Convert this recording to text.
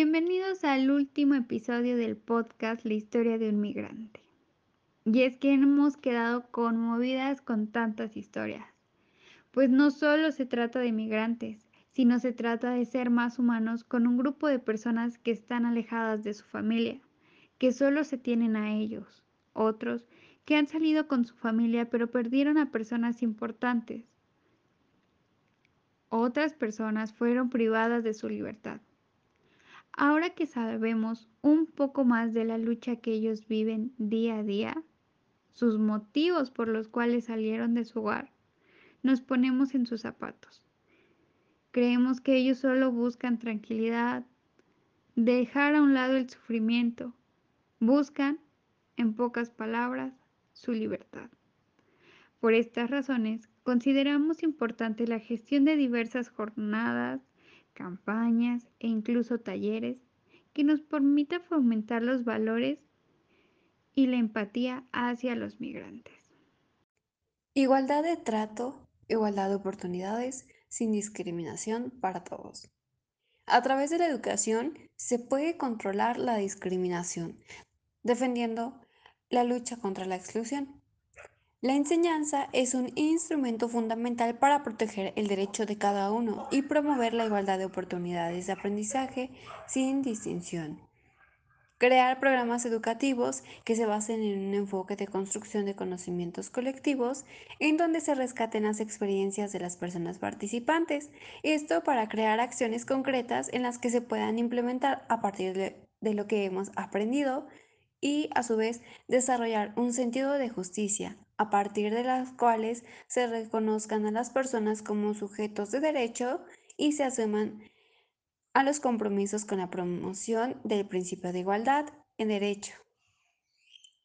Bienvenidos al último episodio del podcast La historia de un migrante. Y es que hemos quedado conmovidas con tantas historias. Pues no solo se trata de migrantes, sino se trata de ser más humanos con un grupo de personas que están alejadas de su familia, que solo se tienen a ellos, otros que han salido con su familia pero perdieron a personas importantes. Otras personas fueron privadas de su libertad Ahora que sabemos un poco más de la lucha que ellos viven día a día, sus motivos por los cuales salieron de su hogar, nos ponemos en sus zapatos. Creemos que ellos solo buscan tranquilidad, dejar a un lado el sufrimiento, buscan, en pocas palabras, su libertad. Por estas razones, consideramos importante la gestión de diversas jornadas, campañas e incluso talleres que nos permita fomentar los valores y la empatía hacia los migrantes. Igualdad de trato, igualdad de oportunidades, sin discriminación para todos. A través de la educación se puede controlar la discriminación, defendiendo la lucha contra la exclusión. La enseñanza es un instrumento fundamental para proteger el derecho de cada uno y promover la igualdad de oportunidades de aprendizaje sin distinción. Crear programas educativos que se basen en un enfoque de construcción de conocimientos colectivos en donde se rescaten las experiencias de las personas participantes. Esto para crear acciones concretas en las que se puedan implementar a partir de, lo que hemos aprendido y a su vez desarrollar un sentido de justicia, a partir de las cuales se reconozcan a las personas como sujetos de derecho y se asuman a los compromisos con la promoción del principio de igualdad en derecho.